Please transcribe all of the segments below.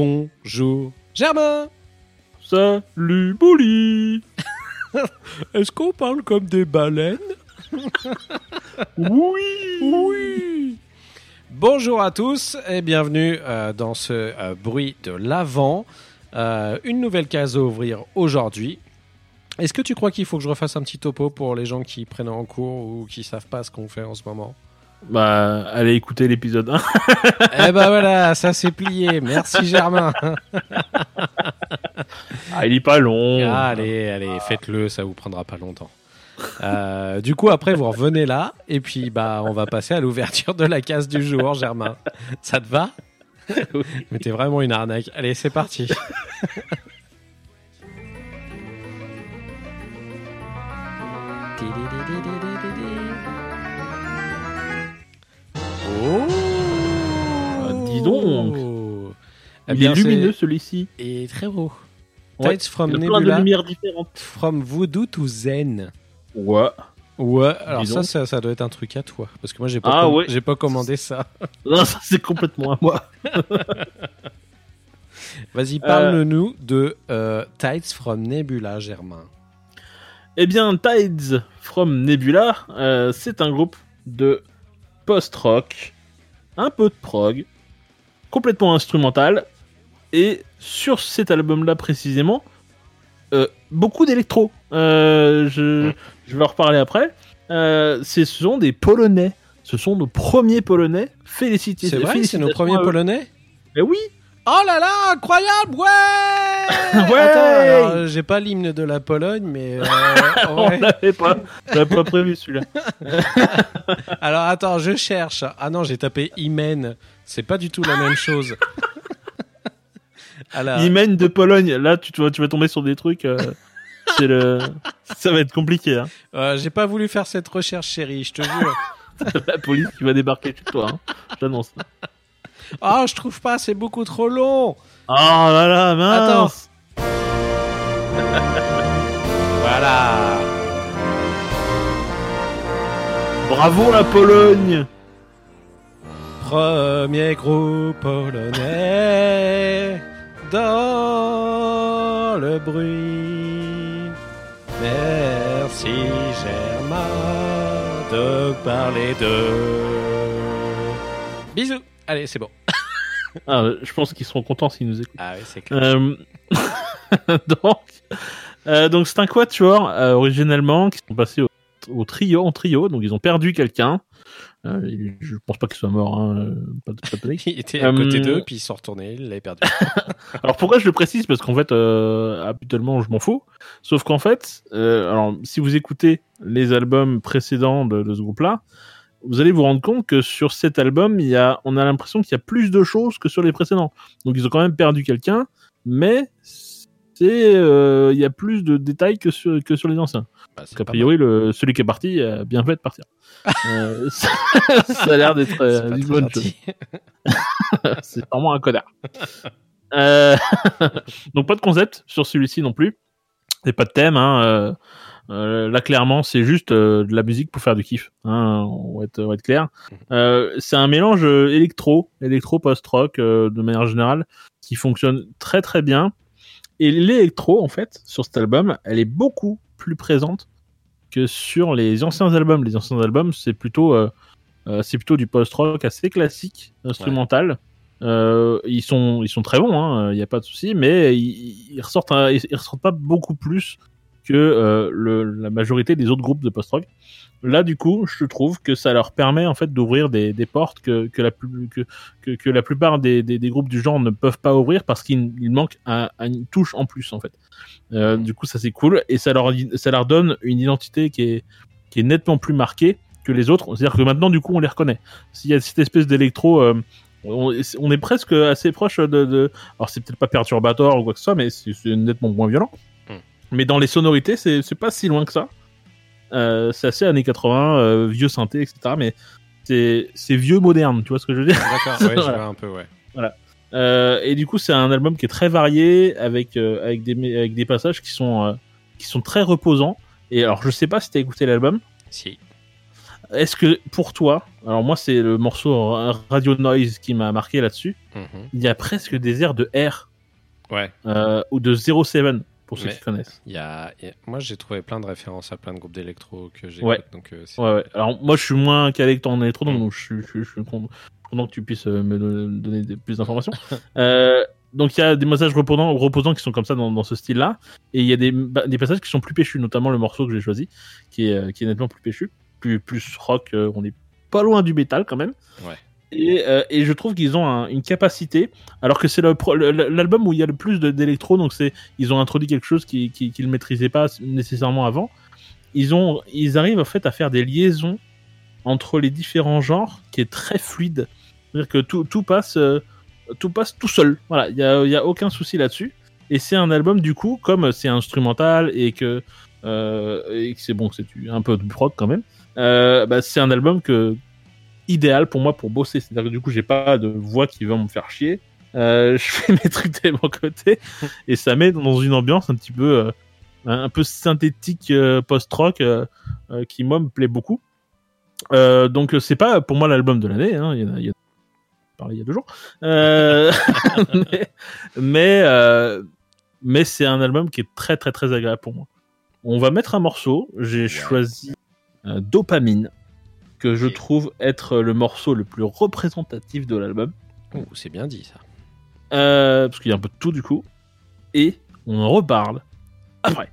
Bonjour, Germain. Salut, Bouli Est-ce qu'on parle comme des baleines? Oui Oui. Bonjour à tous et bienvenue euh, dans ce euh, bruit de l'avant. Euh, une nouvelle case à ouvrir aujourd'hui. Est-ce que tu crois qu'il faut que je refasse un petit topo pour les gens qui prennent en cours ou qui savent pas ce qu'on fait en ce moment? Bah, allez écouter l'épisode 1. Eh ben voilà, ça c'est plié. Merci Germain. Ah, il est pas long. Allez, allez, faites-le, ça vous prendra pas longtemps. Euh, du coup, après, vous revenez là, et puis bah, on va passer à l'ouverture de la case du jour, Germain. Ça te va? Oui. Mais t'es vraiment une arnaque. Allez, c'est parti. Eh Il bien, est c'est- lumineux celui-ci. Et très beau. Ouais, Tides from il a plein de lumières différentes. from Voodoo to Zen. Ouais. Ouais, alors ça, ça, ça doit être un truc à toi. Parce que moi, j'ai pas, Ah com- ouais. j'ai pas commandé ça. Non, ça c'est complètement à moi. Vas-y, parle-nous de euh, Tides from Nebula, Germain. Eh bien, Tides from Nebula, euh, c'est un groupe de post-rock, un peu de prog, complètement instrumental, et sur cet album-là précisément, euh, beaucoup d'électro. Euh, je, je vais en reparler après. Euh, ce sont des Polonais. Ce sont nos premiers Polonais. Félicitations. C'est vrai, c'est nos premiers. Polonais Eh oui Oh là là, incroyable, ouais Ouais Attends, alors, j'ai pas l'hymne de la Pologne, mais... euh, On ouais. l'avait pas, on pas prévu celui-là. Alors attends, je cherche. Ah non, j'ai tapé Imen. C'est pas du tout la même chose. Alors, Imen de Pologne, là tu, tu vas, tu vas tomber sur des trucs. euh, le... Ça va être compliqué. Hein. euh, j'ai pas voulu faire cette recherche, chérie, je te jure. La police qui va débarquer chez toi. Hein. J'annonce. Ah, je trouve pas, c'est beaucoup trop long. Oh là là, mince Voilà. Bravo la Pologne Premier groupe polonais dans le bruit. Merci Germain de parler de. Bisous. Allez, c'est bon. ah, Je pense qu'ils seront contents s'ils nous écoutent. Ah oui, c'est clair. Euh, donc, euh, donc c'est un quatuor euh, originellement qui sont passés au, au trio en trio. Donc ils ont perdu quelqu'un. Euh, il- je pense pas qu'il soit mort. Hein, euh, pas de- pas de panique. Il était à côté Euh, d'eux, puis ils sont retournés, il l'avait perdu. Alors pourquoi je le précise? Parce qu'en fait, euh, habituellement, je m'en fous. Sauf qu'en fait, alors si vous écoutez les albums précédents de, de ce groupe-là, vous allez vous rendre compte que sur cet album, il y a, on a l'impression qu'il y a plus de choses que sur les précédents. Donc ils ont quand même perdu quelqu'un, mais c'est, euh, il y a plus de détails que sur, que sur les anciens. Bah, a priori, le, celui qui est parti a bien fait de partir. Euh, ça, ça a l'air d'être euh, une bonne chose. c'est vraiment un connard. Donc pas de concept sur celui-ci non plus. Et pas de thème. Hein. euh, là clairement c'est juste euh, de la musique pour faire du kiff. Hein. On, va être, on va être clair. Euh, c'est un mélange électro, électro post-rock de manière générale qui fonctionne très très bien. Et l'électro en fait sur cet album, elle est beaucoup plus présente que sur les anciens albums. Les anciens albums c'est plutôt euh, euh, c'est plutôt du post-rock assez classique, instrumental. Euh, ils sont ils sont très bons, il n'y a pas de souci, mais ils, ils ressortent ils ressortent pas beaucoup plus que euh, le, la majorité des autres groupes de post-rock. Là, du coup, je trouve que ça leur permet en fait d'ouvrir des, des portes que, que, la, plus, que, que, que la plupart des, des, des groupes du genre ne peuvent pas ouvrir parce qu'il il manque un, un- une touche en plus en fait. Euh, du coup, ça c'est cool et ça leur, ça leur donne une identité qui est, qui est nettement plus marquée que les autres. C'est-à-dire que maintenant, du coup, on les reconnaît. S'il y a cette espèce d'électro, euh, on, est presque assez proche de. de... Alors, c'est peut-être pas perturbateur ou quoi que ce soit, mais c'est nettement moins violent. Mais dans les sonorités, c'est pas si loin que ça. Euh, c'est assez années 80, euh, vieux synthé, etc. Mais c'est vieux moderne, tu vois ce que je veux dire? D'accord, ouais, je Voilà. vois un peu, ouais. Euh, et du coup, c'est un album qui est très varié, avec euh, avec des avec des passages qui sont qui sont très reposants. Et alors, je sais pas si t'as écouté l'album. Si. Est-ce que pour toi, alors moi c'est le morceau Ra- Radio Noise qui m'a marqué là-dessus. Mhm. Il y a presque des airs de R Ouais. ou de 07 pour ceux Mais- qui connaissent. Il y a... il y a- Moi, j'ai trouvé plein de références à plein de groupes d'électro que j'ai. Ouais. Donc, euh, Ouais, ouais. Alors moi je suis moins calé que toi en électro, Mm. donc je suis, je, suis- je suis content que tu puisses euh, me don- donner plus d'informations. euh, donc il y a des messages reposants, reposants qui sont comme ça dans, dans ce style-là, et il y a des, bah, des passages qui sont plus péchus, notamment le morceau que j'ai choisi, qui est, qui est nettement plus péchu, plus, plus rock, on est pas loin du métal quand même. Ouais. Et, euh, et je trouve qu'ils ont un- une capacité, alors que c'est l'album où il y a le plus d'électro, donc ils ont introduit quelque chose qu'ils qui, qu'ils ne maîtrisaient pas nécessairement avant. Ils ont, ils arrivent en fait à faire des liaisons entre les différents genres qui est très fluide. C'est-à-dire que tout, passe, euh, tout passe tout seul. Voilà, il y a, a aucun souci là-dessus. Et c'est un album du coup, comme c'est instrumental et que, euh, et que c'est bon, c'est un peu de rock quand même. euh, bah, c'est un album que idéal pour moi pour bosser. C'est-à-dire que du coup, j'ai pas de voix qui va me faire chier. Euh, je fais mes trucs de mon côté et ça met dans une ambiance un petit peu, euh, un peu synthétique euh, post-rock qui moi me plaît beaucoup. Donc c'est pas pour moi l'album de l'année. Hein. Il y en a, il y a parlé il y a deux jours. Mais mais, mais c'est un album qui est très très très agréable pour moi. On va mettre un morceau. J'ai choisi Dopamine que je trouve être le morceau le plus représentatif de l'album. C'est bien dit, ça. Euh, parce qu'il y a un peu de tout du coup. Et on en reparle après.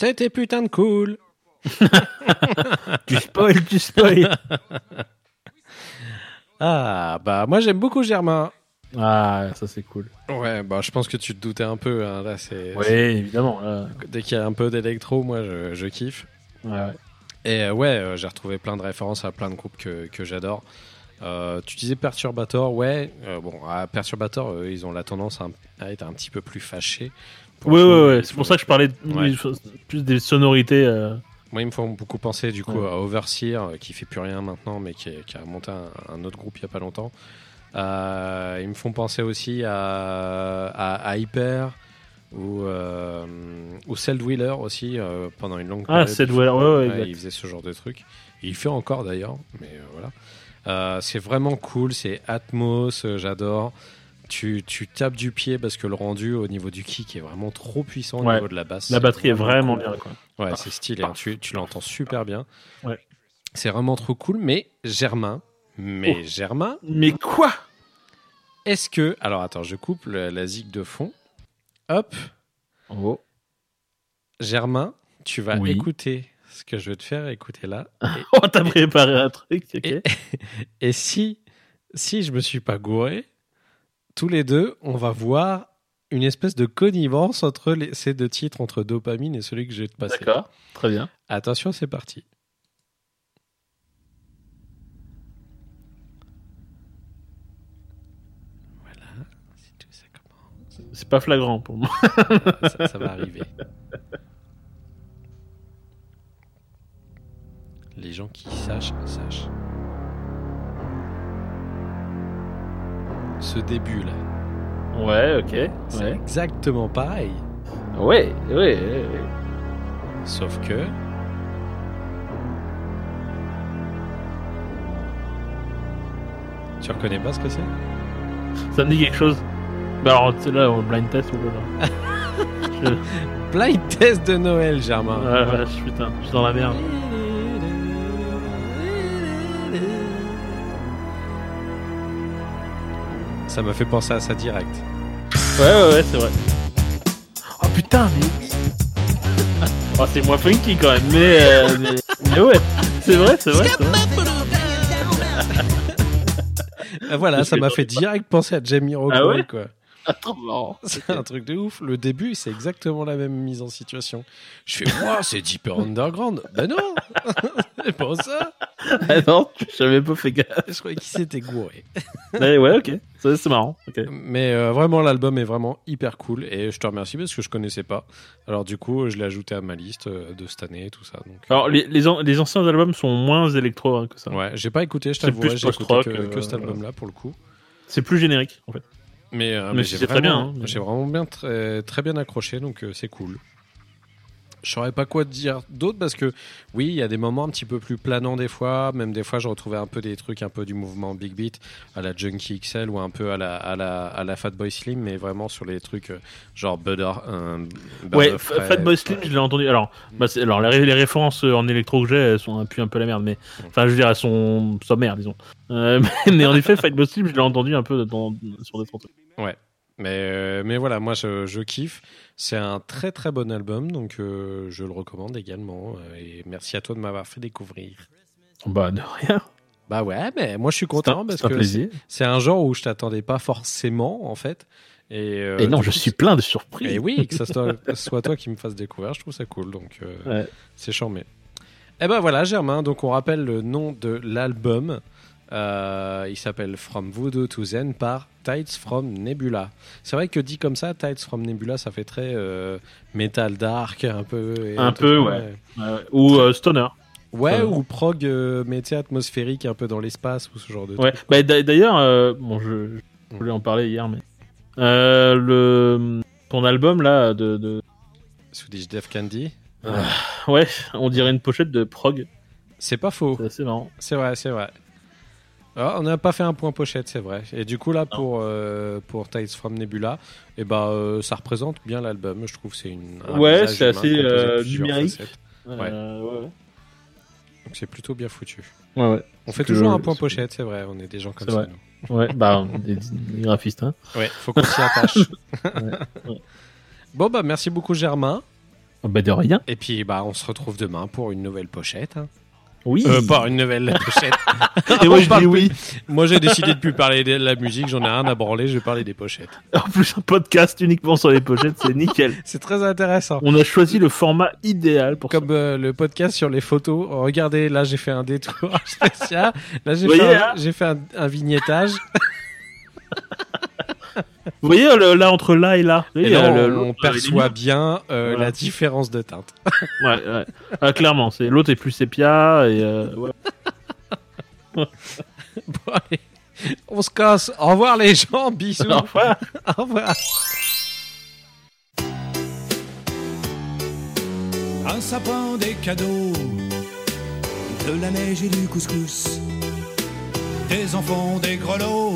C'était putain de cool. Tu spoil, tu spoil. Ah, bah moi j'aime beaucoup Germain. ah, ça c'est cool. Ouais, bah je pense que tu te doutais un peu. hein, Là, c'est Oui, évidemment. là. dès qu'il y a un peu d'électro, moi je, je kiffe. Ouais, ouais. Et euh, ouais, euh, j'ai retrouvé plein de références à plein de groupes que, que j'adore. Euh, tu disais Perturbator, ouais. euh, bon, à Perturbator, euh, ils ont la tendance à, à être un petit peu plus fâchés. Coup, ouais. ils C'est pour ça que je parlais de- Ouais. plus des sonorités. euh, Moi, ils me font beaucoup penser du coup Ouais. à Overseer, euh, qui fait plus rien maintenant, mais qui, est- qui a monté un, un autre groupe il y a pas longtemps. Euh, ils me font penser aussi à, à, à Hyper ou, euh, ou Celdwheeler aussi euh, pendant une longue Ah, période. il ouais, ouais, ouais, il faisait ce genre de truc. Il fait encore d'ailleurs, mais euh, voilà. Euh, c'est vraiment cool, c'est Atmos, euh, j'adore. Tu, tu tapes du pied parce que le rendu au niveau du kick est vraiment trop puissant au Ouais. niveau de la basse. La batterie est vraiment cool. bien, quoi. Ouais, c'est stylé, hein. tu, tu l'entends super bien. Ouais. C'est vraiment trop cool, mais Germain, mais Oh. Germain, Mais quoi? est-ce que. Alors attends, je coupe le- la zig de fond. Hop, Oh. Germain, tu vas Oui. écouter ce que je vais te faire écouter là. Oh, t'as préparé un truc. Et- Et si, si je me suis pas gouré, tous les deux, on va voir une espèce de connivence entre les- ces deux titres, entre Dopamine et celui que je vais te passer. D'accord, très bien. Attention, c'est parti. Voilà, si tout ça commence, C'est pas flagrant pour moi. ça, ça va arriver. Les gens qui sachent, sachent. Ce début là, Ouais, ok. c'est Ouais. exactement pareil. Ouais, ouais, ouais, ouais. Sauf que. Tu reconnais pas ce que c'est? Ça me dit quelque chose. Bah alors, tu sais, là, au blind test, ou là. Je- Blind test de Noël, Germain. La vache, putain, je suis dans la merde. Ça m'a fait penser à ça direct. Ouais, ouais, ouais, c'est vrai. Oh putain, mais. Oh, c'est moins funky quand même, mais. euh, mais... mais ouais, c'est vrai, c'est vrai. c'est vrai. Ah, voilà, ça m'a fait direct penser à Jamie Rockwell, Ah ouais quoi. Marrant. C'est un truc de ouf. Le début, c'est exactement la même mise en situation. Je fais, moi, c'est Deeper Underground. Ben non, c'est pas ça. Ah non, j'avais pas fait gaffe. Je croyais qu'il s'était gouré. Ouais, ouais, ok, c'est marrant. Mais euh, vraiment, l'album est vraiment hyper cool et je te remercie parce que je connaissais pas. Alors du coup, je l'ai ajouté à ma liste euh, de cette année et tout ça. Donc, euh, Alors, les, les, an- les anciens albums sont moins électro hein, que ça. ouais, j'ai pas écouté, je t'avoue, plus j'ai écouté que, euh, que cet album-là pour le coup. C'est plus générique, en fait. Mais, euh, Mais mais j'ai c'est très bien, vraiment, hein, mais- j'ai vraiment bien très, très bien accroché, donc c'est cool. Je saurais pas quoi te dire d'autre parce que oui, il y a des moments un petit peu plus planants des fois, même des fois je retrouvais un peu des trucs un peu du mouvement Big Beat à la Junkie XL ou un peu à la à la à la Fatboy Slim, mais vraiment sur les trucs euh, genre Butter. euh, Ouais, Fatboy Slim, je l'ai entendu. Alors, bah, alors les, les références euh, en électro que j'ai, elles sont un peu, un peu la merde, mais enfin, je veux dire, elles sont sommaires, disons. Euh, mais, mais en effet, Fatboy Slim, je l'ai entendu un peu dans, sur des trucs. Mais, euh, mais voilà, moi je, je kiffe. C'est un très très bon album, donc euh, je le recommande également. euh, et merci à toi de m'avoir fait découvrir. Bah, de rien. Bah ouais, mais moi je suis un, content parce que c'est un genre où je t'attendais pas forcément en fait. Et, euh, Et non, je suis plein de surprises. Et oui, que ça soit, soit toi qui me fasse découvrir, je trouve ça cool. Donc euh, Ouais. c'est charmé. Et ben voilà, Germain. Donc on rappelle le nom de l'album. Euh, il s'appelle From Voodoo to Zen par Tides from Nebula. C'est vrai que dit comme ça, Tides from Nebula, ça fait très euh, metal dark, un peu. Un tout peu, ouais. Ouais. Ou euh, Stoner. Ouais, Euh. ou prog euh, métier atmosphérique un peu dans l'espace ou ce genre de Ouais. truc. Bah, d'a- D'ailleurs, euh, bon, je, je voulais en parler hier, mais. Euh, le, ton album, là, de. de... Swedish Def Candy. Ouais, on dirait une pochette de prog. C'est pas faux. C'est marrant. C'est vrai, c'est vrai. Ah, on n'a pas fait un point pochette, c'est vrai. Et du coup, là, pour, euh, pour Tides from Nebula, eh ben, euh, ça représente bien l'album. Je trouve que c'est une. un Ouais, c'est assez, euh, numérique. Euh, ouais, ouais. Donc c'est plutôt bien foutu. Ouais, ouais. On fait toujours un point pochette, c'est vrai. On est des gens comme ça. vrai. nous. Ouais, bah, des, des graphistes, hein. Ouais, faut qu'on s'y attache. ouais. Bon, bah, merci beaucoup, Germain. Bah de rien. Et puis, bah, on se retrouve demain pour une nouvelle pochette. hein. Oui. Euh, pas une nouvelle pochette. Et moi je dis oui. Moi, j'ai décidé de plus parler de la musique. J'en ai rien à branler. Je vais parler des pochettes. En plus un podcast uniquement sur les pochettes, c'est nickel. C'est très intéressant. On a choisi le format idéal pour ça. Comme euh, le podcast sur les photos. Regardez, là, j'ai fait un détour spécial. Là, j'ai Vous fait, voyez, un, hein j'ai fait un, un vignettage. Vous voyez le- là entre là et là Et on, le- on l'autre, perçoit bien euh, Voilà. la différence de teinte. Ouais, ouais. Ah, clairement, c'est l'autre est plus sépia et euh, ouais. Bon, allez, on se casse. Au revoir, les gens. Bisous. Au revoir. Au revoir. Un sapin, des cadeaux, de la neige et du couscous, des enfants, des grelots,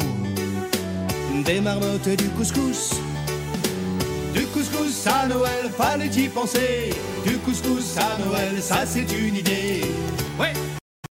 des marmottes et du couscous. Du couscous à Noël, fallait y penser. Du couscous à Noël, ça c'est une idée. Ouais.